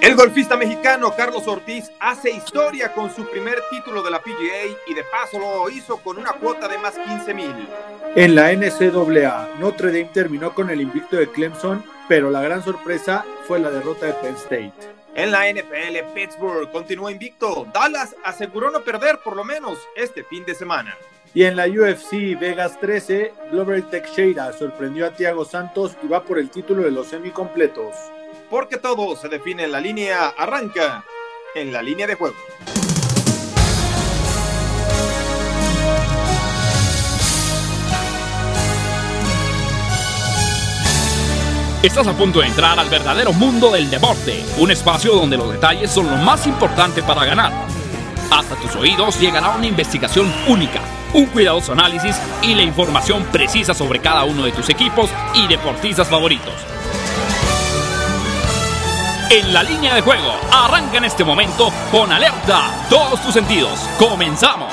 El golfista mexicano Carlos Ortiz hace historia con su primer título de la PGA y de paso lo hizo con una cuota de más 15 mil. En la NCAA, Notre Dame terminó con el invicto de Clemson, pero la gran sorpresa fue la derrota de Penn State. En la NFL, Pittsburgh continuó invicto. Dallas aseguró no perder por lo menos este fin de semana. Y en la UFC Vegas 13, Glover Teixeira sorprendió a Thiago Santos y va por el título de los semicompletos. Porque todo se define en la línea, arranca en la línea de juego. Estás a punto de entrar al verdadero mundo del deporte, un espacio donde los detalles son lo más importante para ganar. Hasta tus oídos llegará una investigación única, un cuidadoso análisis y la información precisa sobre cada uno de tus equipos y deportistas favoritos. En la línea de juego, arranca en este momento con alerta todos tus sentidos. Comenzamos.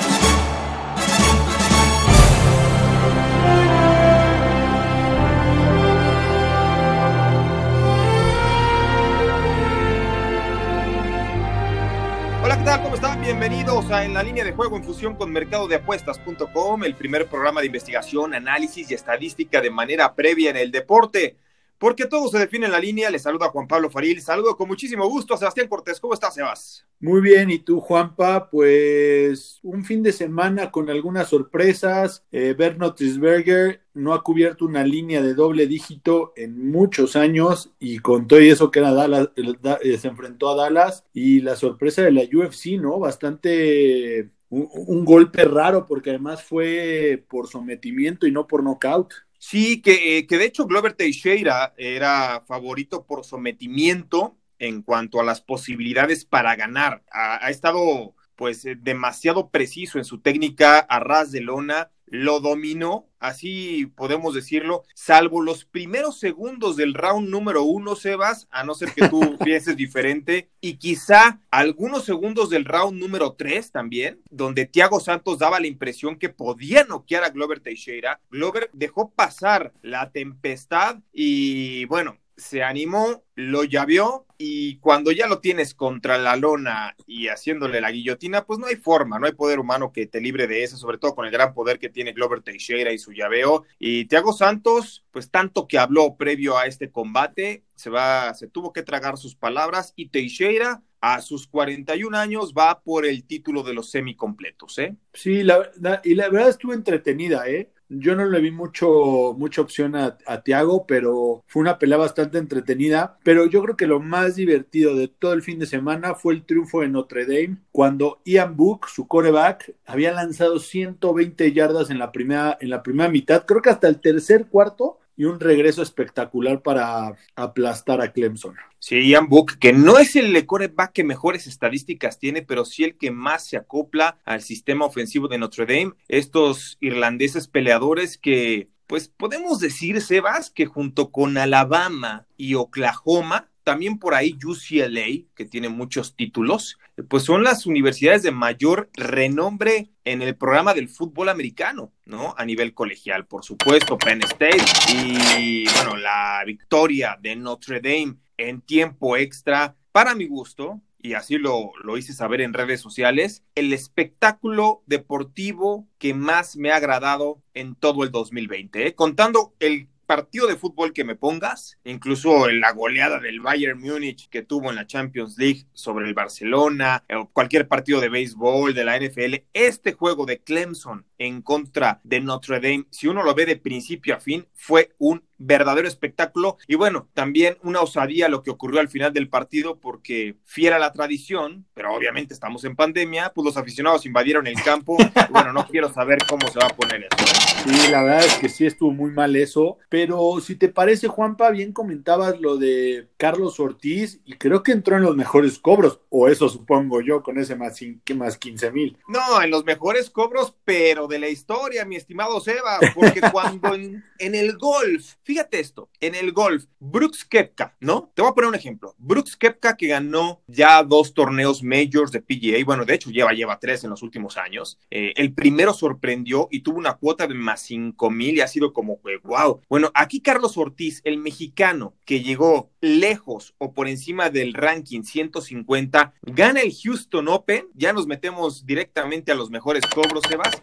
Hola, ¿qué tal? ¿Cómo están? Bienvenidos a En la línea de juego en fusión con mercadodeapuestas.com, el primer programa de investigación, análisis y estadística de manera previa en el deporte. Porque todo se define en la línea. Les saluda Juan Pablo Faril. Saludo con muchísimo gusto a Sebastián Cortés. ¿Cómo estás, Sebas? Muy bien, ¿y tú, Juanpa? Pues un fin de semana con algunas sorpresas. Eh, Bernard Trisberger no ha cubierto una línea de doble dígito en muchos años y con todo eso que era Dallas, eh, se enfrentó a Dallas y la sorpresa de la UFC, ¿no? Bastante un, un golpe raro porque además fue por sometimiento y no por knockout. Sí, que, eh, que de hecho Glover Teixeira era favorito por sometimiento en cuanto a las posibilidades para ganar. Ha, ha estado pues eh, demasiado preciso en su técnica a ras de lona, lo dominó, así podemos decirlo, salvo los primeros segundos del round número uno, Sebas, a no ser que tú pienses diferente, y quizá algunos segundos del round número tres también, donde Thiago Santos daba la impresión que podía noquear a Glover Teixeira. Glover dejó pasar la tempestad y bueno, se animó, lo llaveó y cuando ya lo tienes contra la lona y haciéndole la guillotina, pues no hay forma, no hay poder humano que te libre de eso, sobre todo con el gran poder que tiene Glover Teixeira y su llaveo. Y Thiago Santos, pues tanto que habló previo a este combate, se va, se tuvo que tragar sus palabras y Teixeira a sus 41 años va por el título de los semicompletos, ¿eh? Sí, la, la, y la verdad estuvo entretenida, ¿eh? Yo no le vi mucho, mucha opción a, Tiago, pero fue una pelea bastante entretenida. Pero yo creo que lo más divertido de todo el fin de semana fue el triunfo de Notre Dame, cuando Ian Book, su coreback, había lanzado 120 yardas en la primera, en la primera mitad, creo que hasta el tercer cuarto, y un regreso espectacular para aplastar a Clemson. Sí, Ian Book, que no es el coreback que mejores estadísticas tiene, pero sí el que más se acopla al sistema ofensivo de Notre Dame. Estos irlandeses peleadores que, pues podemos decir, Sebas, que junto con Alabama y Oklahoma, también por ahí UCLA, que tiene muchos títulos, pues son las universidades de mayor renombre en el programa del fútbol americano, ¿no? A nivel colegial, por supuesto, Penn State y, bueno, la victoria de Notre Dame en tiempo extra, para mi gusto, y así lo, lo hice saber en redes sociales, el espectáculo deportivo que más me ha agradado en todo el 2020, ¿eh? contando el partido de fútbol que me pongas, incluso la goleada del Bayern Múnich que tuvo en la Champions League sobre el Barcelona, o cualquier partido de béisbol, de la NFL, este juego de Clemson en contra de Notre Dame, si uno lo ve de principio a fin, fue un verdadero espectáculo y bueno, también una osadía lo que ocurrió al final del partido porque fiera la tradición, pero obviamente estamos en pandemia, pues los aficionados invadieron el campo y bueno, no quiero saber cómo se va a poner eso. ¿eh? Sí, la verdad es que sí estuvo muy mal eso, pero si te parece Juanpa, bien comentabas lo de Carlos Ortiz y creo que entró en los mejores cobros, o eso supongo yo, con ese más, más 15 mil. No, en los mejores cobros, pero de la historia, mi estimado Seba, porque cuando en, en el golf, fíjate fíjate esto, en el golf, Brooks Kepka, ¿no? Te voy a poner un ejemplo. Brooks Kepka que ganó ya dos torneos majors de PGA, bueno, de hecho lleva, lleva tres en los últimos años. Eh, el primero sorprendió y tuvo una cuota de más cinco mil y ha sido como, wow. Bueno, aquí Carlos Ortiz, el mexicano que llegó lejos o por encima del ranking 150, gana el Houston Open, ya nos metemos directamente a los mejores cobros, Sebas,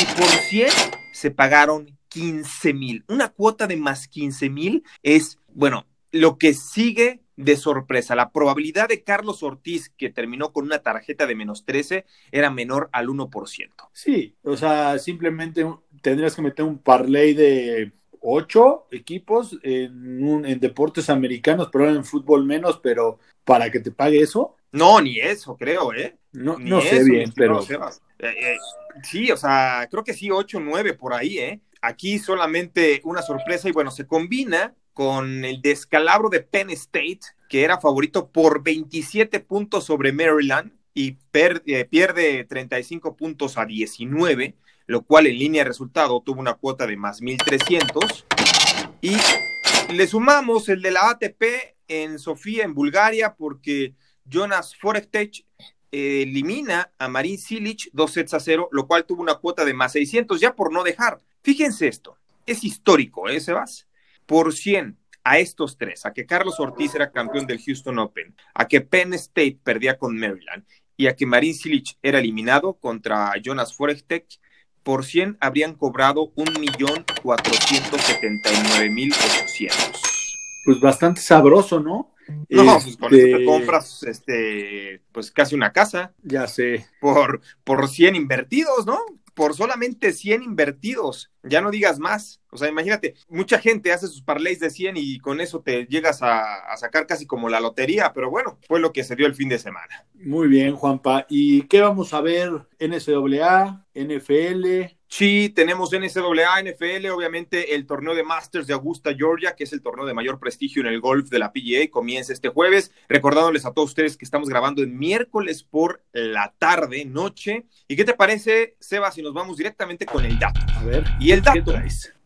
y por 100 se pagaron 15 mil. Una cuota de más 15 mil es, bueno, lo que sigue de sorpresa. La probabilidad de Carlos Ortiz, que terminó con una tarjeta de menos 13, era menor al 1%. Sí, o sea, simplemente tendrías que meter un parlay de ocho equipos en, un, en deportes americanos, pero en fútbol menos, pero para que te pague eso. No, ni eso, creo, ¿eh? No, no sé bien, pero... Eh, eh, sí, o sea, creo que sí, ocho, nueve por ahí, ¿eh? Aquí solamente una sorpresa y bueno, se combina con el descalabro de Penn State, que era favorito por 27 puntos sobre Maryland y eh, pierde 35 puntos a 19, lo cual en línea de resultado tuvo una cuota de más 1300. Y le sumamos el de la ATP en Sofía, en Bulgaria, porque Jonas Forechtech elimina a Marin Silic dos sets a cero, lo cual tuvo una cuota de más 600, ya por no dejar. Fíjense esto, es histórico, ¿eh, Sebas? por 100 a estos tres, a que Carlos Ortiz era campeón del Houston Open, a que Penn State perdía con Maryland y a que Marin Cilic era eliminado contra Jonas Forechtech, por 100 habrían cobrado 1.479.800. Pues bastante sabroso, ¿no? No, pues con eso te este compras este, pues casi una casa. Ya sé. Por, por 100 invertidos, ¿no? Por solamente 100 invertidos, ya no digas más. O sea, imagínate, mucha gente hace sus parlays de 100 y con eso te llegas a, sacar casi como la lotería, pero bueno, fue lo que se dio el fin de semana. Muy bien, Juanpa. ¿Y qué vamos a ver? NCAA, NFL, Sí, tenemos NCAA, NFL, obviamente el torneo de Masters de Augusta, Georgia, que es el torneo de mayor prestigio en el golf de la PGA, comienza este jueves. Recordándoles a todos ustedes que estamos grabando en miércoles por la tarde, noche. ¿Y qué te parece, Seba, si nos vamos directamente con el dato? A ver. Y el dato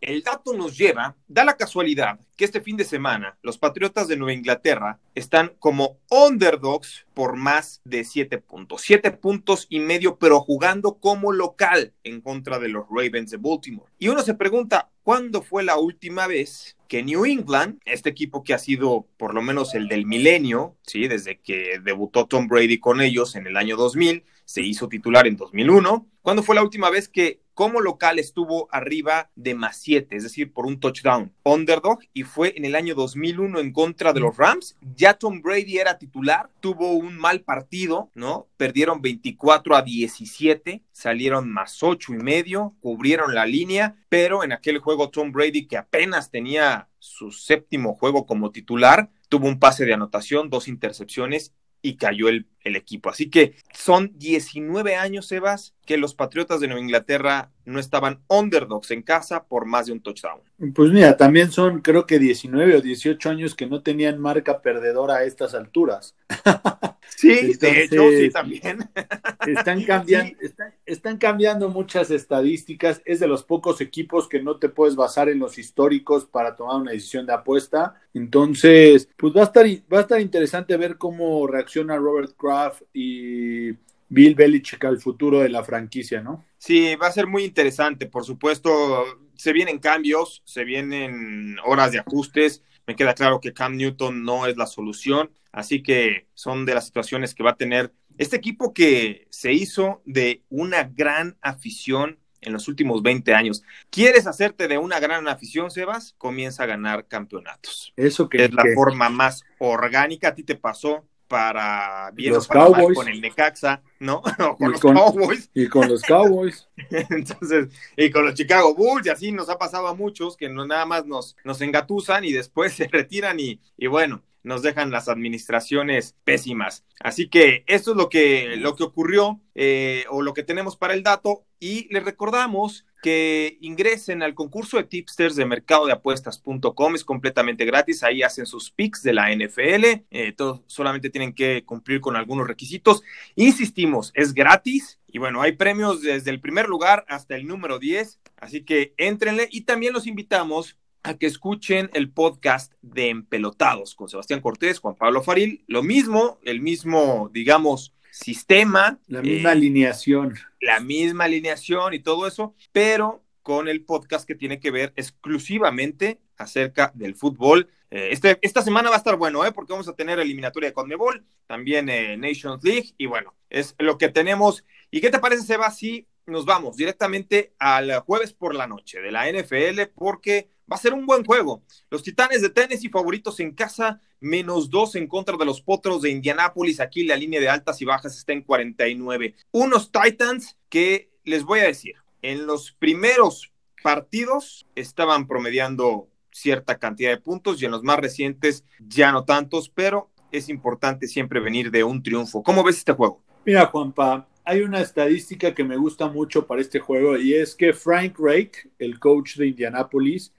el dato nos lleva, da la casualidad que este fin de semana los Patriotas de Nueva Inglaterra están como underdogs por más de siete puntos. Siete puntos y medio, pero jugando como local en contra de los Ravens de Baltimore. Y uno se pregunta, ¿cuándo fue la última vez que New England, este equipo que ha sido por lo menos el del milenio, ¿sí? desde que debutó Tom Brady con ellos en el año 2000, se hizo titular en 2001, ¿cuándo fue la última vez que como local estuvo arriba de más 7, es decir, por un touchdown. Underdog y fue en el año 2001 en contra de los Rams. Ya Tom Brady era titular, tuvo un mal partido, ¿no? Perdieron 24 a 17, salieron más 8 y medio, cubrieron la línea, pero en aquel juego Tom Brady que apenas tenía su séptimo juego como titular, tuvo un pase de anotación, dos intercepciones y cayó el, el, equipo. Así que son 19 años, Sebas, que los Patriotas de Nueva Inglaterra no estaban underdogs en casa por más de un touchdown. Pues mira, también son creo que 19 o 18 años que no tenían marca perdedora a estas alturas. Sí, Entonces, de hecho, sí, también. Están cambiando, sí. están, están, cambiando muchas estadísticas. Es de los pocos equipos que no te puedes basar en los históricos para tomar una decisión de apuesta. Entonces, pues va a estar, va a estar interesante ver cómo reacciona Robert Kraft y Bill Belichick al futuro de la franquicia, ¿no? Sí, va a ser muy interesante. Por supuesto, se vienen cambios, se vienen horas de ajustes. Me queda claro que Cam Newton no es la solución, así que son de las situaciones que va a tener este equipo que se hizo de una gran afición en los últimos 20 años. ¿Quieres hacerte de una gran afición, Sebas? Comienza a ganar campeonatos. Eso que es la que... forma más orgánica. A ti te pasó para bien los para Cowboys. con el Necaxa, ¿no? O con y los con, Cowboys. Y con los Cowboys. Entonces, y con los Chicago Bulls, y así nos ha pasado a muchos que no nada más nos, nos engatusan y después se retiran y, y bueno, nos dejan las administraciones pésimas. Así que esto es lo que, lo que ocurrió eh, o lo que tenemos para el dato. Y les recordamos que ingresen al concurso de tipsters de mercadodeapuestas.com, es completamente gratis, ahí hacen sus picks de la NFL, eh, todo, solamente tienen que cumplir con algunos requisitos. Insistimos, es gratis. Y bueno, hay premios desde el primer lugar hasta el número 10, así que éntrenle. Y también los invitamos a que escuchen el podcast de Empelotados con Sebastián Cortés, Juan Pablo Faril. Lo mismo, el mismo, digamos, sistema. La misma eh, alineación. La misma alineación y todo eso, pero con el podcast que tiene que ver exclusivamente acerca del fútbol. Eh, este, esta semana va a estar bueno, ¿eh? porque vamos a tener eliminatoria de Conmebol, también eh, Nations League, y bueno, es lo que tenemos. ¿Y qué te parece, Seba, si nos vamos directamente al jueves por la noche de la NFL? Porque va a ser un buen juego. Los Titanes de Tennessee favoritos en casa, menos dos en contra de los Potros de Indianápolis. Aquí la línea de altas y bajas está en 49. Unos Titans que les voy a decir, en los primeros partidos estaban promediando cierta cantidad de puntos y en los más recientes ya no tantos, pero es importante siempre venir de un triunfo. ¿Cómo ves este juego? Mira, Juanpa, hay una estadística que me gusta mucho para este juego y es que Frank Rake, el coach de Indianapolis,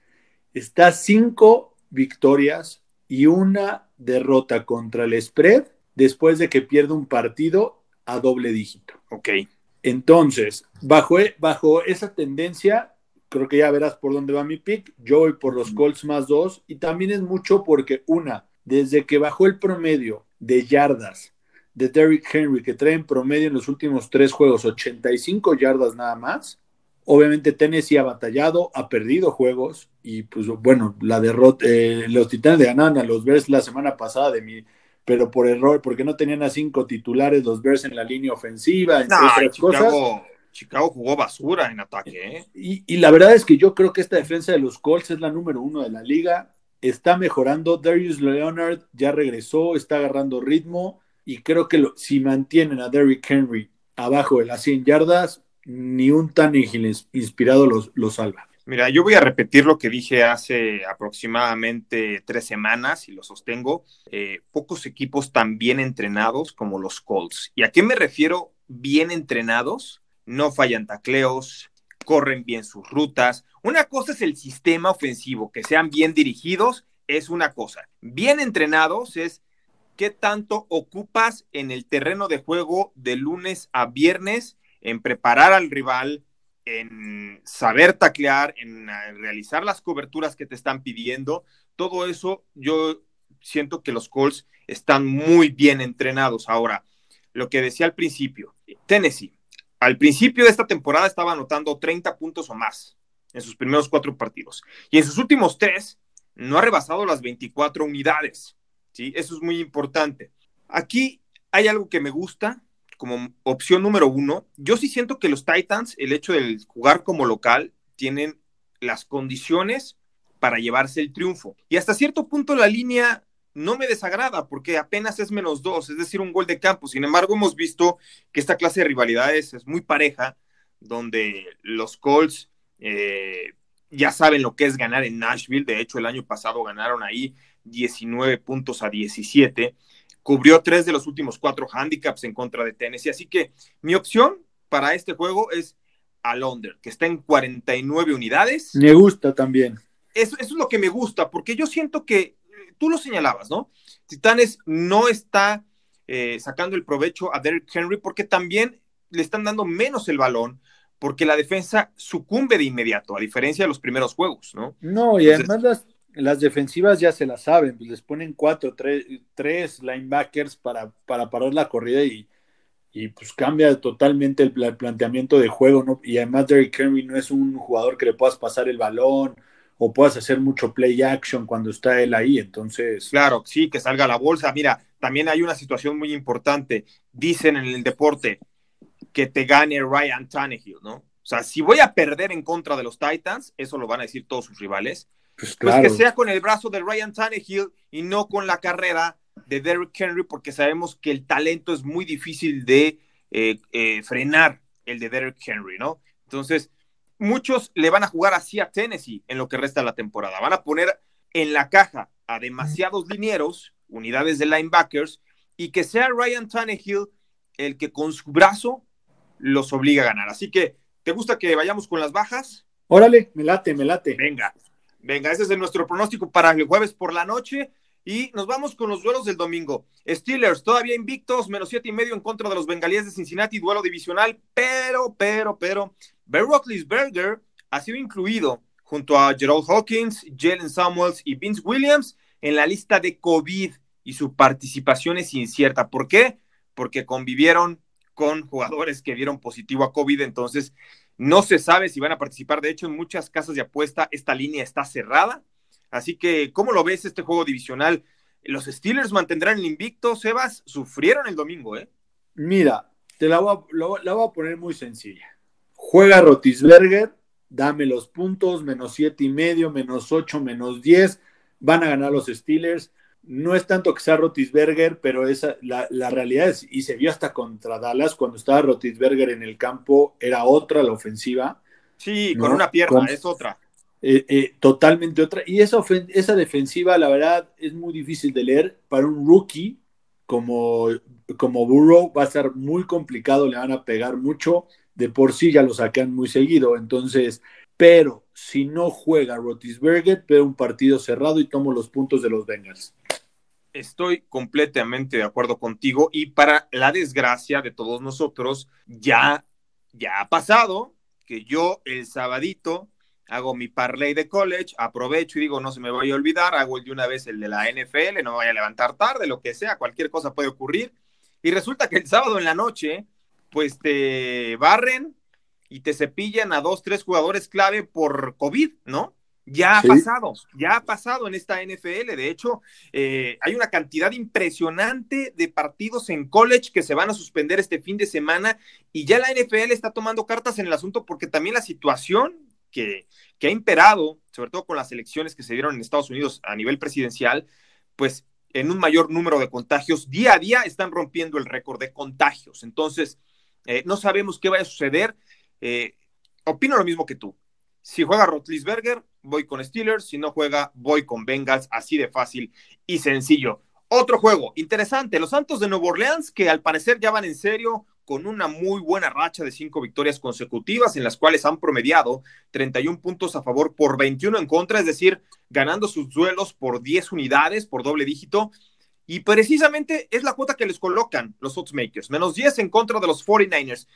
está cinco victorias y una derrota contra el spread después de que pierde un partido a doble dígito. Ok. Entonces, bajo, e, bajo esa tendencia, creo que ya verás por dónde va mi pick. Yo voy por los Colts más dos. Y también es mucho porque, una, desde que bajó el promedio de yardas de Derrick Henry, que trae en promedio en los últimos tres juegos 85 yardas nada más. Obviamente Tennessee ha batallado, ha perdido juegos y pues bueno, la derrota, eh, los Titanes ganaron a los Bears la semana pasada de mi, pero por error, porque no tenían a cinco titulares los Bears en la línea ofensiva, entre otras Chicago, cosas. Chicago jugó basura en ataque. ¿eh? Y, y, la verdad es que yo creo que esta defensa de los Colts es la número uno de la liga. Está mejorando. Darius Leonard ya regresó, está agarrando ritmo. Y creo que lo, si mantienen a Derrick Henry abajo de las 100 yardas, ni un tan inspirado los, los salva. Mira, yo voy a repetir lo que dije hace aproximadamente tres semanas y lo sostengo. Eh, pocos equipos tan bien entrenados como los Colts. ¿Y a qué me refiero bien entrenados? No fallan tacleos, corren bien sus rutas. Una cosa es el sistema ofensivo, que sean bien dirigidos, es una cosa. Bien entrenados es qué tanto ocupas en el terreno de juego de lunes a viernes en preparar al rival, en saber taclear, en realizar las coberturas que te están pidiendo, todo eso yo siento que los Colts están muy bien entrenados. Ahora, lo que decía al principio, Tennessee, al principio de esta temporada estaba anotando 30 puntos o más en sus primeros cuatro partidos y en sus últimos tres no ha rebasado las 24 unidades. ¿sí? Eso es muy importante. Aquí hay algo que me gusta como opción número uno, yo sí siento que los Titans, el hecho de jugar como local, tienen las condiciones para llevarse el triunfo. Y hasta cierto punto la línea no me desagrada porque apenas es menos dos, es decir, un gol de campo. Sin embargo, hemos visto que esta clase de rivalidades es muy pareja, donde los Colts eh, ya saben lo que es ganar en Nashville. De hecho, el año pasado ganaron ahí 19 puntos a 17 cubrió tres de los últimos cuatro handicaps en contra de Tennessee. Así que mi opción para este juego es al under, que está en 49 unidades. Me gusta también. Eso, eso, es lo que me gusta, porque yo siento que tú lo señalabas, ¿no? Titanes no está eh, sacando el provecho a Derrick Henry porque también le están dando menos el balón, porque la defensa sucumbe de inmediato, a diferencia de los primeros juegos, ¿no? No, y además las, las defensivas ya se la saben, pues les ponen cuatro, tres, tres linebackers para, para parar la corrida y, y pues cambia totalmente el, planteamiento de juego, ¿no? Y además Derrick Henry no es un jugador que le puedas pasar el balón o puedas hacer mucho play action cuando está él ahí, entonces... Claro, sí, que salga la bolsa. Mira, también hay una situación muy importante. Dicen en el deporte que te gane Ryan Tannehill, ¿no? O sea, si voy a perder en contra de los Titans, eso lo van a decir todos sus rivales, pues, pues, que sea con el brazo de Ryan Tannehill y no con la carrera de Derrick Henry, porque sabemos que el talento es muy difícil de eh, eh, frenar el de Derrick Henry, ¿no? Entonces, muchos le van a jugar así a Tennessee en lo que resta de la temporada. Van a poner en la caja a demasiados linieros, unidades de linebackers, y que sea Ryan Tannehill el que con su brazo los obliga a ganar. Así que, ¿te gusta que vayamos con las bajas? Órale, me late, me late. Venga, Venga, ese es nuestro pronóstico para el jueves por la noche. Y nos vamos con los duelos del domingo. Steelers todavía invictos, menos siete y medio en contra de los bengalíes de Cincinnati, duelo divisional, pero, pero, pero, Ben Roethlisberger ha sido incluido junto a Gerald Hawkins, Jalen Samuels y Vince Williams en la lista de COVID y su participación es incierta. ¿Por qué? Porque convivieron con jugadores que dieron positivo a COVID, entonces no se sabe si van a participar. De hecho, en muchas casas de apuesta esta línea está cerrada. Así que, ¿cómo lo ves este juego divisional? Los Steelers mantendrán el invicto, Sebas, sufrieron el domingo, ¿eh? Mira, te la voy a, la voy a poner muy sencilla. Juega Rotisberger, dame los puntos, menos siete y medio, menos ocho, menos diez, van a ganar los Steelers. No es tanto que sea Rotisberger, pero esa, la, la, realidad es, y se vio hasta contra Dallas, cuando estaba Rotisberger en el campo, era otra la ofensiva. Sí, con una pierna, es otra. Eh, eh, totalmente otra. Y esa, esa defensiva, la verdad, es muy difícil de leer. Para un rookie como, como Burrow va a ser muy complicado, le van a pegar mucho. De por sí ya lo sacan muy seguido. Entonces, pero si no juega Rotisberger, veo un partido cerrado y tomo los puntos de los Bengals. Estoy completamente de acuerdo contigo y para la desgracia de todos nosotros, ya, ya ha pasado que yo el sabadito hago mi parlay de college, aprovecho y digo, no se me vaya a olvidar, hago el de una vez el de la NFL, no me vaya a levantar tarde, lo que sea, cualquier cosa puede ocurrir. Y resulta que el sábado en la noche, pues te barren y te cepillan a dos, tres jugadores clave por COVID, ¿no? Ya ha pasado, ya ha pasado en esta NFL. De hecho, eh, hay una cantidad impresionante de partidos en college que se van a suspender este fin de semana y ya la NFL está tomando cartas en el asunto porque también la situación que, ha imperado, sobre todo con las elecciones que se dieron en Estados Unidos a nivel presidencial, pues en un mayor número de contagios, día a día están rompiendo el récord de contagios. Entonces, eh, no sabemos qué va a suceder. Eh, opino lo mismo que tú. Si juega Rotlisberger, voy con Steelers. Si no juega, voy con Bengals. Así de fácil y sencillo. Otro juego interesante. Los Santos de Nueva Orleans, que al parecer ya van en serio con una muy buena racha de cinco victorias consecutivas en las cuales han promediado 31 puntos a favor por 21 en contra, es decir, ganando sus duelos por 10 unidades, por doble dígito. Y precisamente es la cuota que les colocan los Oddsmakers, menos 10 en contra de los 49ers.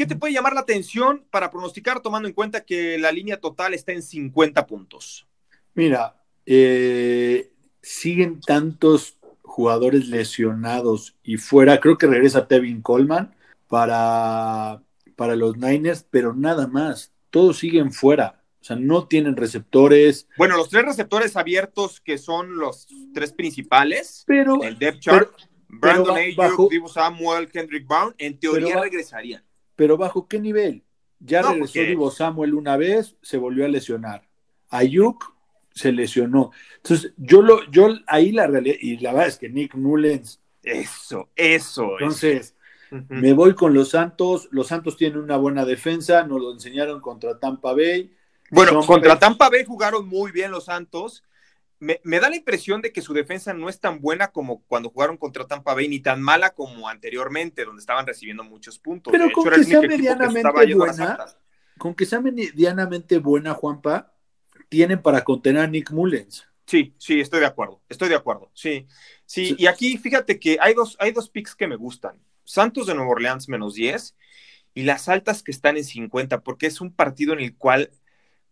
¿Qué te puede llamar la atención para pronosticar tomando en cuenta que la línea total está en 50 puntos? Mira, eh, siguen tantos jugadores lesionados y fuera, creo que regresa Tevin Coleman para, para los Niners, pero nada más. Todos siguen fuera. O sea, no tienen receptores. Bueno, los tres receptores abiertos que son los tres principales, pero, el depth chart, Brandon Ayuk, Divo Samuel, Kendrick Brown, en teoría regresarían. Pero ¿bajo qué nivel? Ya regresó Divo Samuel una vez, se volvió a lesionar. Ayuk se lesionó. Entonces, yo lo, yo ahí la realidad, y la verdad es que Nick Mullens. Eso, eso. Entonces, me voy con los Santos. Los Santos tienen una buena defensa, nos lo enseñaron contra Tampa Bay. Bueno, contra Tampa Bay jugaron muy bien los Santos. Me, da la impresión de que su defensa no es tan buena como cuando jugaron contra Tampa Bay, ni tan mala como anteriormente, donde estaban recibiendo muchos puntos. Pero con que sea medianamente buena, con que sea medianamente buena, Juanpa, tienen para contener a Nick Mullens. Sí, sí, estoy de acuerdo, estoy de acuerdo, sí, sí, y aquí fíjate que hay dos, hay dos picks que me gustan. Santos de Nueva Orleans menos 10 y las altas que están en 50, porque es un partido en el cual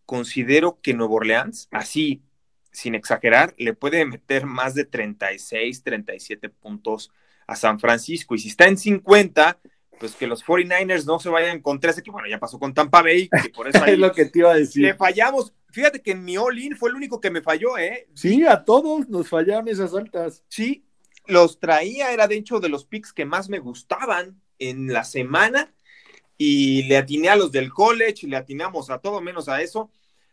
considero que Nueva Orleans, así, sin exagerar, le puede meter más de 36, 37 puntos a San Francisco. Y si está en 50, pues que los 49ers no se vayan con 13, que bueno, ya pasó con Tampa Bay, que por eso es lo que te iba a decir. Le fallamos. Fíjate que en mi all-in fue el único que me falló, ¿eh? Sí, a todos nos fallaron esas altas. Sí, los traía, era de hecho de los picks que más me gustaban en la semana y le atiné a los del college, le atinamos a todo menos a eso.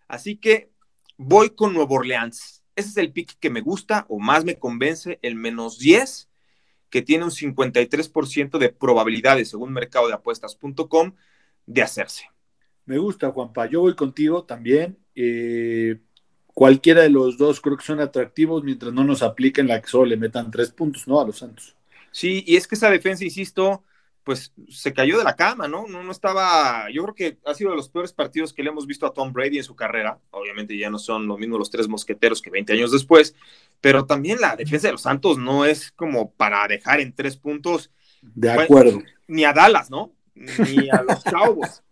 Así que voy con Nuevo Orleans. Ese es el pick que me gusta o más me convence, el menos 10, que tiene un 53% de probabilidades, según mercadodeapuestas.com, de hacerse. Me gusta, Juanpa. Yo voy contigo también. Eh, cualquiera de los dos creo que son atractivos mientras no nos apliquen la que solo le metan tres puntos, ¿no? A los Santos. Sí, y es que esa defensa, insisto, pues se cayó de la cama, ¿no? No, no estaba, yo creo que ha sido de los peores partidos que le hemos visto a Tom Brady en su carrera. Obviamente ya no son lo mismo los tres mosqueteros que 20 años después, pero también la defensa de los Santos no es como para dejar en tres puntos. De acuerdo. ni a Dallas, ¿no? Ni a los Cowboys.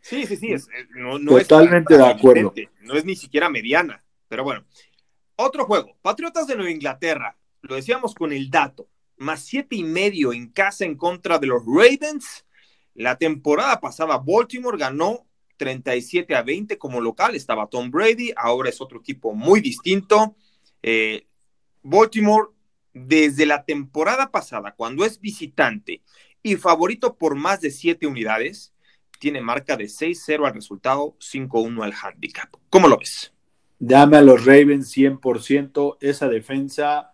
Sí, sí, sí, es, no, Totalmente de acuerdo. No es ni siquiera mediana, pero bueno. Otro juego, Patriotas de Nueva Inglaterra, lo decíamos con el dato, más siete y medio en casa en contra de los Ravens. La temporada pasada Baltimore ganó 37 a 20 como local, estaba Tom Brady, ahora es otro equipo muy distinto. Eh, Baltimore, desde la temporada pasada, cuando es visitante y favorito por más de siete unidades, tiene marca de 6-0 al resultado, 5-1 al handicap. ¿Cómo lo ves? Dame a los Ravens 100%, esa defensa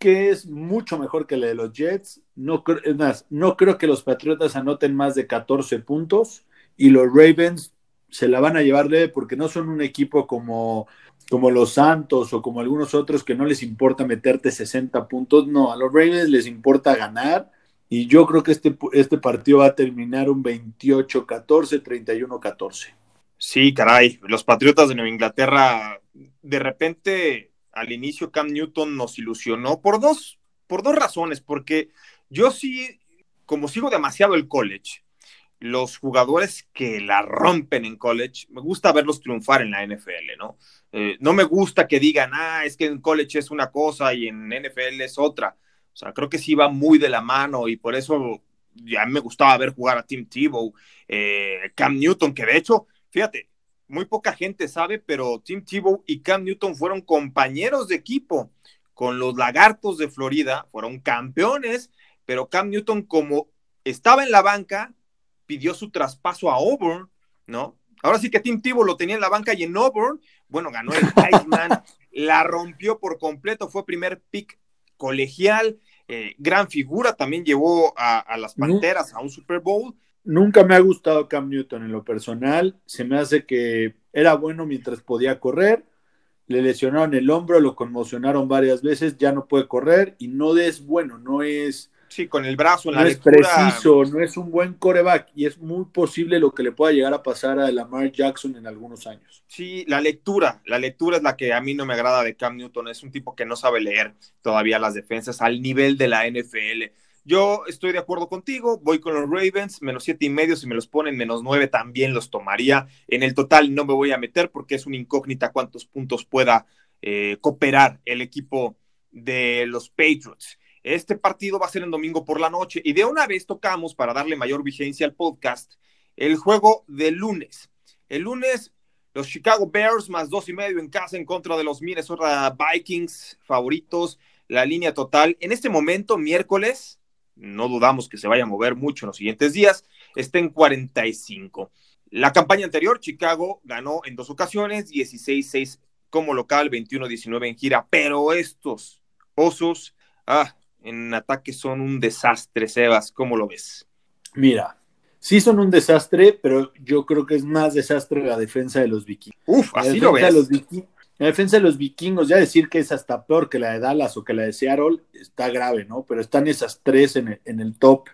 que es mucho mejor que la de los Jets. No, es más, no creo que los Patriotas anoten más de 14 puntos y los Ravens se la van a llevar leve porque no son un equipo como, como los Santos o como algunos otros que no les importa meterte 60 puntos. No, a los Ravens les importa ganar y yo creo que este, este partido va a terminar un 28-14, 31-14. Sí, caray, los Patriotas de Nueva Inglaterra, de repente al inicio Cam Newton nos ilusionó por dos, por dos razones, porque yo sí, como sigo demasiado el college, los jugadores que la rompen en college, me gusta verlos triunfar en la NFL, ¿no? Eh, no me gusta que digan, ah, es que en college es una cosa y en NFL es otra. O sea, creo que sí va muy de la mano y por eso ya me gustaba ver jugar a Tim Tebow, eh, Cam Newton, que de hecho, fíjate, muy poca gente sabe, pero Tim Tebow y Cam Newton fueron compañeros de equipo con los Lagartos de Florida, fueron campeones, pero Cam Newton como estaba en la banca, pidió su traspaso a Auburn, ¿no? Ahora sí que Tim Tebow lo tenía en la banca y en Auburn, bueno, ganó el Heisman, la rompió por completo, fue primer pick colegial, eh, gran figura, también llevó a, las Panteras a un Super Bowl. Nunca me ha gustado Cam Newton en lo personal, se me hace que era bueno mientras podía correr, le lesionaron el hombro, lo conmocionaron varias veces, ya no puede correr y no es bueno, no es Sí, con el brazo en la No es preciso, no es un buen coreback y es muy posible lo que le pueda llegar a pasar a Lamar Jackson en algunos años. Sí, la lectura, la lectura es la que a mí no me agrada de Cam Newton, es un tipo que no sabe leer todavía las defensas al nivel de la NFL. Yo estoy de acuerdo contigo, voy con los Ravens, menos siete y medio, si me los ponen menos nueve también los tomaría. En el total no me voy a meter porque es una incógnita cuántos puntos pueda eh, cooperar el equipo de los Patriots. Este partido va a ser el domingo por la noche y de una vez tocamos para darle mayor vigencia al podcast el juego del lunes. El lunes los Chicago Bears más dos y medio en casa en contra de los Minnesota Vikings favoritos. La línea total en este momento, miércoles, no dudamos que se vaya a mover mucho en los siguientes días, está en 45. La campaña anterior, Chicago ganó en dos ocasiones, 16-6 como local, 21-19 en gira, pero estos osos, ah, en ataque son un desastre, Sebas. ¿Cómo lo ves? Mira, sí son un desastre, pero yo creo que es más desastre la defensa de los vikingos. Uf, así lo ves. la defensa de los vikingos, ya decir que es hasta peor que la de Dallas o que la de Seattle, está grave, ¿no? Pero están esas tres en el, top.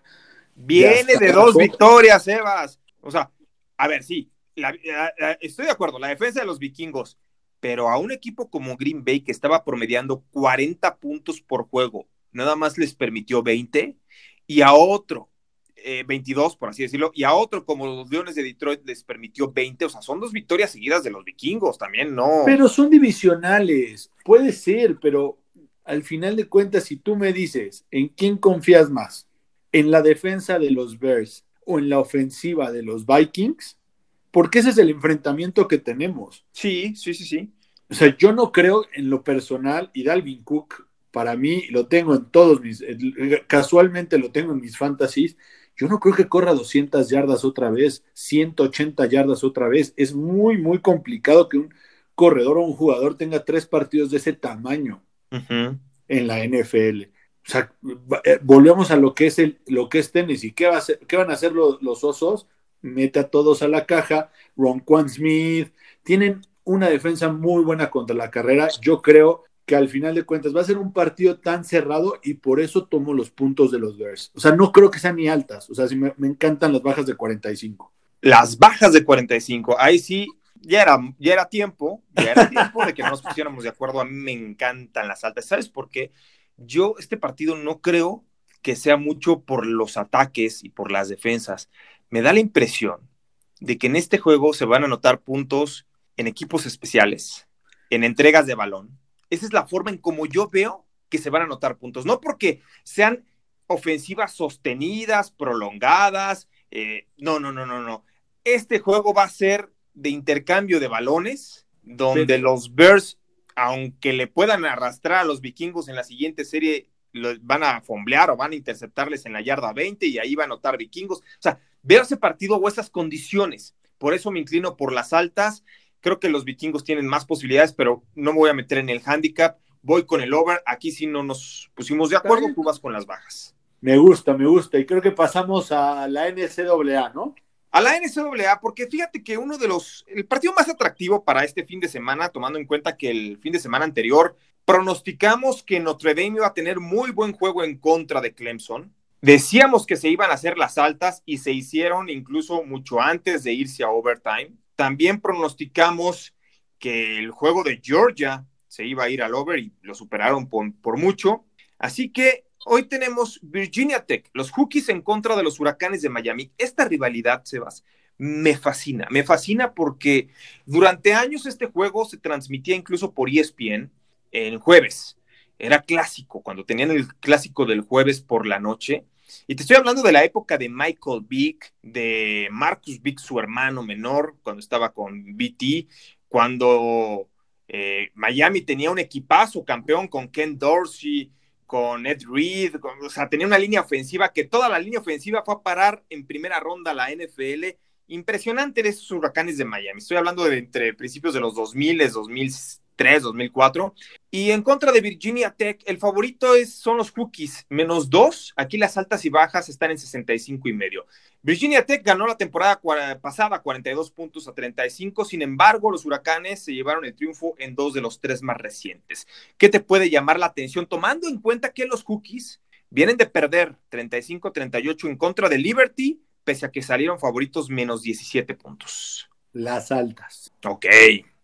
Viene de dos victorias, Sebas. O sea, a ver, sí, estoy de acuerdo, la defensa de los vikingos, pero a un equipo como Green Bay que estaba promediando 40 puntos por juego nada más les permitió 20 y a otro 22, eh, por así decirlo, y a otro como los Leones de Detroit les permitió 20, o sea, son dos victorias seguidas de los vikingos también, ¿no? Pero son divisionales, puede ser, pero al final de cuentas, si tú me dices, ¿en quién confías más? ¿En la defensa de los Bears o en la ofensiva de los Vikings? Porque ese es el enfrentamiento que tenemos. Sí, sí, sí, sí. O sea, yo no creo en lo personal, y Dalvin Cook para mí lo tengo en todos mis, casualmente lo tengo en mis fantasies. Yo no creo que corra 200 yardas otra vez, 180 yardas otra vez. Es muy, muy complicado que un corredor o un jugador tenga tres partidos de ese tamaño en la NFL. O sea, eh, volvemos a lo que es el, lo que es tenis. ¿Y qué, va a qué van a hacer los, los, osos? Mete a todos a la caja. Ron Quan Smith. Tienen una defensa muy buena contra la carrera. Yo creo que al final de cuentas va a ser un partido tan cerrado y por eso tomo los puntos de los Bears. O sea, no creo que sean ni altas. O sea, sí me, encantan las bajas de 45. Las bajas de 45, ahí sí, ya era, ya era tiempo, ya era tiempo de que nos pusiéramos de acuerdo. A mí me encantan las altas. ¿Sabes por qué? Yo este partido no creo que sea mucho por los ataques y por las defensas. Me da la impresión de que en este juego se van a anotar puntos en equipos especiales, en entregas de balón. Esa es la forma en como yo veo que se van a anotar puntos. No porque sean ofensivas sostenidas, prolongadas. Eh, no, no, no, no, no. Este juego va a ser de intercambio de balones, donde los Bears, aunque le puedan arrastrar a los vikingos en la siguiente serie, van a fomblear o van a interceptarles en la yarda 20 y ahí va a anotar vikingos. O sea, veo ese partido o esas condiciones. Por eso me inclino por las altas. Creo que los vikingos tienen más posibilidades, pero no me voy a meter en el handicap. Voy con el over. Aquí sí no nos pusimos de acuerdo, tú vas con las bajas. Me gusta, me gusta. Y creo que pasamos a la NCAA, ¿no? A la NCAA, porque fíjate que uno de los, el partido más atractivo para este fin de semana, tomando en cuenta que el fin de semana anterior pronosticamos que Notre Dame iba a tener muy buen juego en contra de Clemson. Decíamos que se iban a hacer las altas y se hicieron incluso mucho antes de irse a overtime. También pronosticamos que el juego de Georgia se iba a ir al over y lo superaron por, mucho. Así que hoy tenemos Virginia Tech, los Hokies en contra de los Huracanes de Miami. Esta rivalidad, Sebas, me fascina. Me fascina porque durante años este juego se transmitía incluso por ESPN en jueves. Era clásico, cuando tenían el clásico del jueves por la noche. Y te estoy hablando de la época de Michael Vick, de Marcus Vick, su hermano menor, cuando estaba con BT, cuando eh, Miami tenía un equipazo campeón con Ken Dorsey, con Ed Reed, o sea, tenía una línea ofensiva que toda la línea ofensiva fue a parar en primera ronda a la NFL. Impresionante de esos huracanes de Miami. Estoy hablando de entre principios de los 2000, 2000 2003, 2004. Y en contra de Virginia Tech, el favorito es, son los Cookies, menos dos. Aquí las altas y bajas están en 65 y medio. Virginia Tech ganó la temporada pasada 42 puntos a 35. Sin embargo, los Huracanes se llevaron el triunfo en dos de los tres más recientes. ¿Qué te puede llamar la atención? Tomando en cuenta que los Cookies vienen de perder 35-38 en contra de Liberty, pese a que salieron favoritos menos 17 puntos. Las altas. Ok.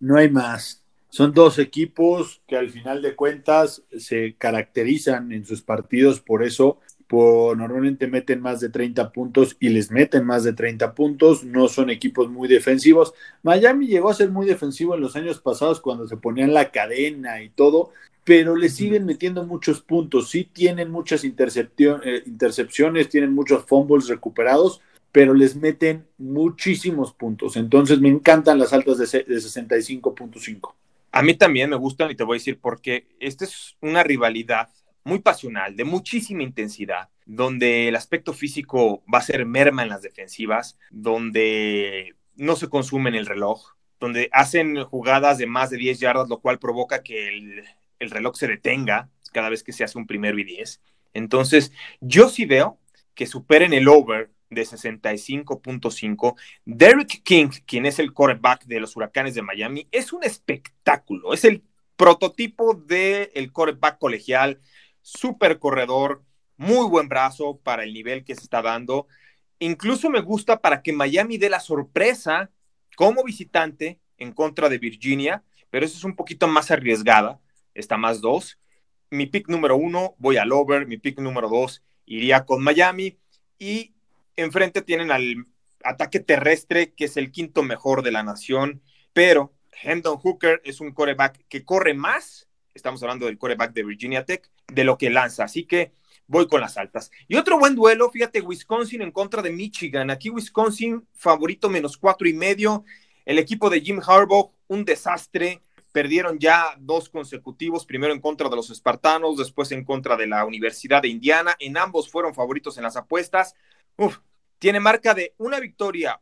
No hay más. Son dos equipos que al final de cuentas se caracterizan en sus partidos por eso, normalmente meten más de 30 puntos y les meten más de 30 puntos, no son equipos muy defensivos. Miami llegó a ser muy defensivo en los años pasados cuando se ponían la cadena y todo, pero le siguen metiendo muchos puntos, sí tienen muchas eh, intercepciones, tienen muchos fumbles recuperados, pero les meten muchísimos puntos. Entonces me encantan las altas de 65.5. A mí también me gustan y te voy a decir porque esta es una rivalidad muy pasional, de muchísima intensidad, donde el aspecto físico va a ser merma en las defensivas, donde no se consume en el reloj, donde hacen jugadas de más de 10 yardas, lo cual provoca que el, el reloj se detenga cada vez que se hace un primero y 10. Entonces, yo sí veo que superen el over de 65.5. Derek King, quien es el quarterback de los Huracanes de Miami, es un espectáculo. Es el prototipo del el quarterback colegial, súper corredor, muy buen brazo para el nivel que se está dando. Incluso me gusta para que Miami dé la sorpresa como visitante en contra de Virginia, pero eso es un poquito más arriesgada. Está más dos. Mi pick número uno, voy al over. Mi pick número dos, iría con Miami. Y enfrente tienen al ataque terrestre, que es el quinto mejor de la nación, pero Hendon Hooker es un coreback que corre más, estamos hablando del coreback de Virginia Tech, de lo que lanza, así que voy con las altas. Y otro buen duelo, fíjate, Wisconsin en contra de Michigan, aquí Wisconsin favorito menos cuatro y medio, el equipo de Jim Harbaugh, un desastre, perdieron ya dos consecutivos, primero en contra de los espartanos, después en contra de la Universidad de Indiana, en ambos fueron favoritos en las apuestas, Uf, tiene marca de una victoria,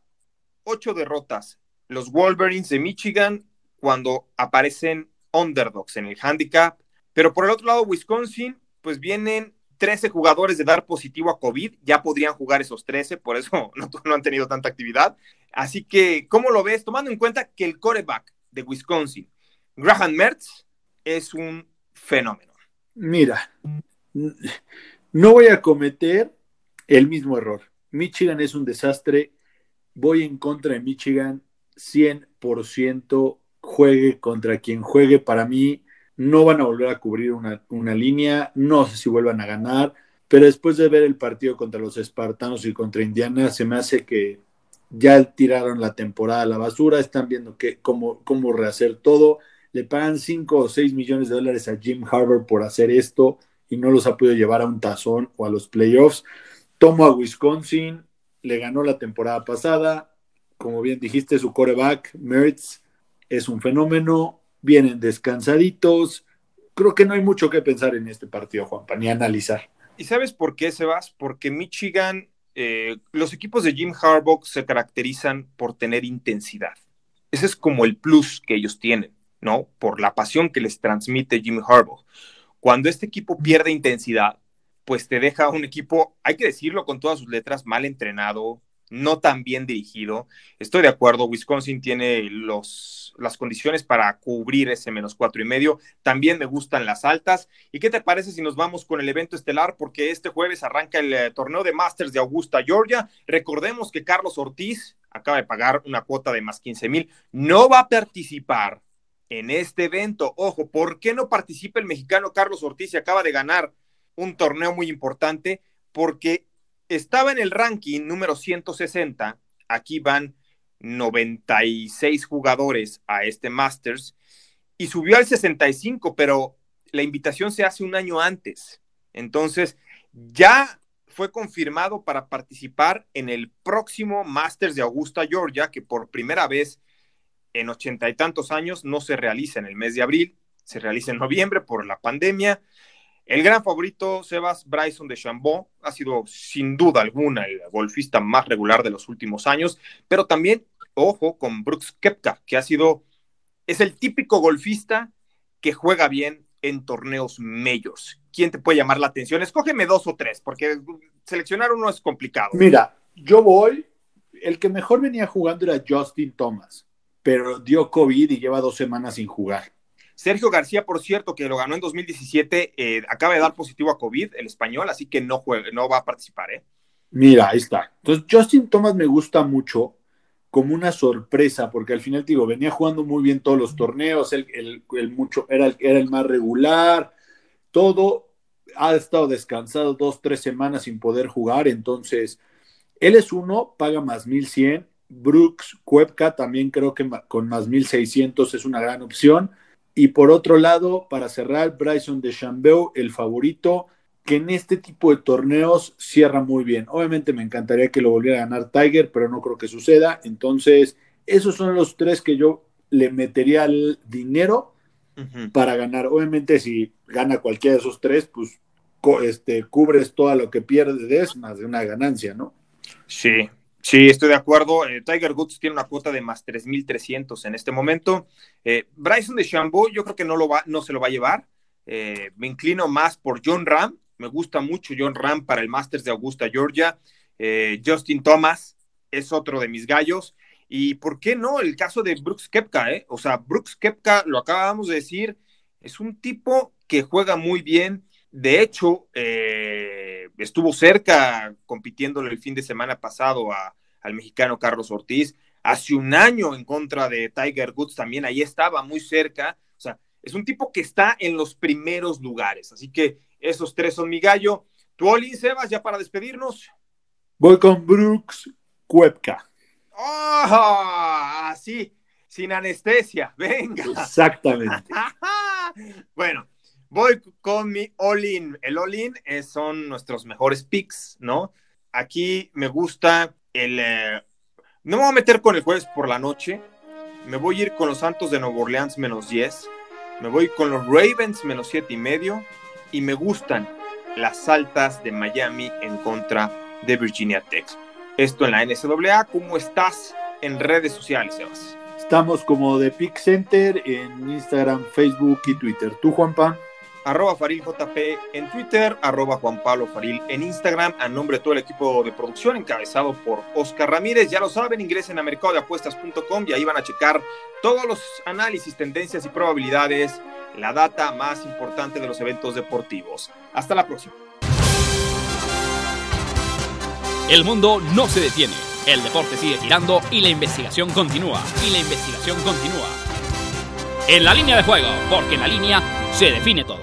ocho derrotas. Los Wolverines de Michigan cuando aparecen underdogs en el handicap. Pero por el otro lado, Wisconsin, pues vienen 13 jugadores de dar positivo a COVID. Ya podrían jugar esos 13, por eso no, han tenido tanta actividad. Así que, ¿cómo lo ves? Tomando en cuenta que el coreback de Wisconsin, Graham Mertz, es un fenómeno. Mira, no voy a cometer el mismo error. Michigan es un desastre. Voy en contra de Michigan 100%. Juegue contra quien juegue. Para mí, no van a volver a cubrir una, una, línea. No sé si vuelvan a ganar. Pero después de ver el partido contra los Espartanos y contra Indiana, se me hace que ya tiraron la temporada a la basura, están viendo que, cómo, cómo rehacer todo. Le pagan 5 o 6 millones de dólares a Jim Harbour por hacer esto y no los ha podido llevar a un tazón o a los playoffs. Tomo a Wisconsin, le ganó la temporada pasada. Como bien dijiste, su coreback, Mertz, es un fenómeno. Vienen descansaditos. Creo que no hay mucho que pensar en este partido, Juanpa, ni analizar. ¿Y sabes por qué, Sebas? Porque Michigan eh, los equipos de Jim Harbaugh se caracterizan por tener intensidad. Ese es como el plus que ellos tienen, ¿no? Por la pasión que les transmite Jim Harbaugh. Cuando este equipo pierde intensidad, pues te deja un equipo, hay que decirlo con todas sus letras, mal entrenado, no tan bien dirigido. Estoy de acuerdo, Wisconsin tiene los, las condiciones para cubrir ese menos cuatro y medio. También me gustan las altas. ¿Y qué te parece si nos vamos con el evento estelar? Porque este jueves arranca el eh, torneo de Masters de Augusta, Georgia. Recordemos que Carlos Ortiz acaba de pagar una cuota de más 15 mil. No va a participar en este evento. Ojo, ¿por qué no participa el mexicano Carlos Ortiz y acaba de ganar un torneo muy importante? Porque estaba en el ranking número 160, aquí van 96 jugadores a este Masters y subió al 65, pero la invitación se hace un año antes. Entonces, ya fue confirmado para participar en el próximo Masters de Augusta, Georgia, que por primera vez en ochenta y tantos años no se realiza en el mes de abril, se realiza en noviembre por la pandemia. El gran favorito, Sebas Bryson de Chambon, ha sido sin duda alguna el golfista más regular de los últimos años, pero también, ojo, con Brooks Kepka, que ha sido, es el típico golfista que juega bien en torneos majors. ¿Quién te puede llamar la atención? Escógeme dos o tres, porque seleccionar uno es complicado. Mira, yo voy, el que mejor venía jugando era Justin Thomas, pero dio COVID y lleva dos semanas sin jugar. Sergio García, por cierto, que lo ganó en 2017, eh, acaba de dar positivo a COVID, el español, así que no, juega, no va a participar. ¿eh? Mira, ahí está. Entonces, Justin Thomas me gusta mucho como una sorpresa, porque al final, digo, venía jugando muy bien todos los torneos, el, el, mucho, era, el, era el más regular, todo, ha estado descansado dos, tres semanas sin poder jugar, entonces, él es uno, paga más 1100, Brooks, Cuepka también creo que con más 1600 es una gran opción. Y por otro lado, para cerrar, Bryson de Chambeu, el favorito, que en este tipo de torneos cierra muy bien. Obviamente me encantaría que lo volviera a ganar Tiger, pero no creo que suceda. Entonces, esos son los tres que yo le metería el dinero para ganar. Obviamente, si gana cualquiera de esos tres, pues este, cubres todo lo que pierdes, más de una ganancia, ¿no? Sí, Sí, estoy de acuerdo. Eh, Tiger Woods tiene una cuota de más 3.300 en este momento. Eh, Bryson de Chambeau, yo creo que no, lo va, no se lo va a llevar. Eh, me inclino más por John Ram. Me gusta mucho John Ram para el Masters de Augusta, Georgia. Justin Thomas es otro de mis gallos. Y por qué no el caso de Brooks Kepka, O sea, Brooks Kepka, lo acabamos de decir, es un tipo que juega muy bien. De hecho, estuvo cerca compitiendo el fin de semana pasado al mexicano Carlos Ortiz. Hace un año en contra de Tiger Woods también ahí estaba muy cerca. O sea, es un tipo que está en los primeros lugares. Así que esos tres son mi gallo. ¿Tú, Olin, Sebas, ya para despedirnos? Voy con Brooks Cuepka. ¡Oh! Así, sin anestesia. Venga. Exactamente. bueno, Voy con mi all-in. El all-in son nuestros mejores picks, ¿no? Aquí me gusta el... Eh, no me voy a meter con el jueves por la noche. Me voy a ir con los Santos de Nueva Orleans menos 10. Me voy con los Ravens menos 7 y medio. Y me gustan las altas de Miami en contra de Virginia Tech. Esto en la NCAA. ¿Cómo estás en redes sociales, Sebas? Estamos como de Pick Center en Instagram, Facebook y Twitter. ¿Tú, Juanpa? Arroba FarilJP en Twitter, arroba Juan Pablo Faril en Instagram, a nombre de todo el equipo de producción encabezado por Oscar Ramírez. Ya lo saben, ingresen a mercadodeapuestas.com y ahí van a checar todos los análisis, tendencias y probabilidades, la data más importante de los eventos deportivos. Hasta la próxima. El mundo no se detiene, el deporte sigue girando y la investigación continúa, y la investigación continúa. En la línea de juego, porque en la línea se define todo.